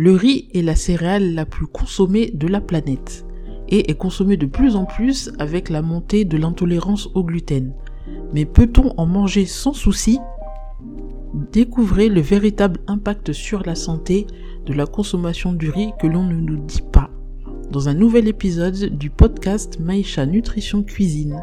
Le riz est la céréale la plus consommée de la planète et est consommé de plus en plus avec la montée de l'intolérance au gluten. Mais peut-on en manger sans souci? Découvrez le véritable impact sur la santé de la consommation du riz que l'on ne nous dit pas dans un nouvel épisode du podcast Maïcha Nutrition Cuisine.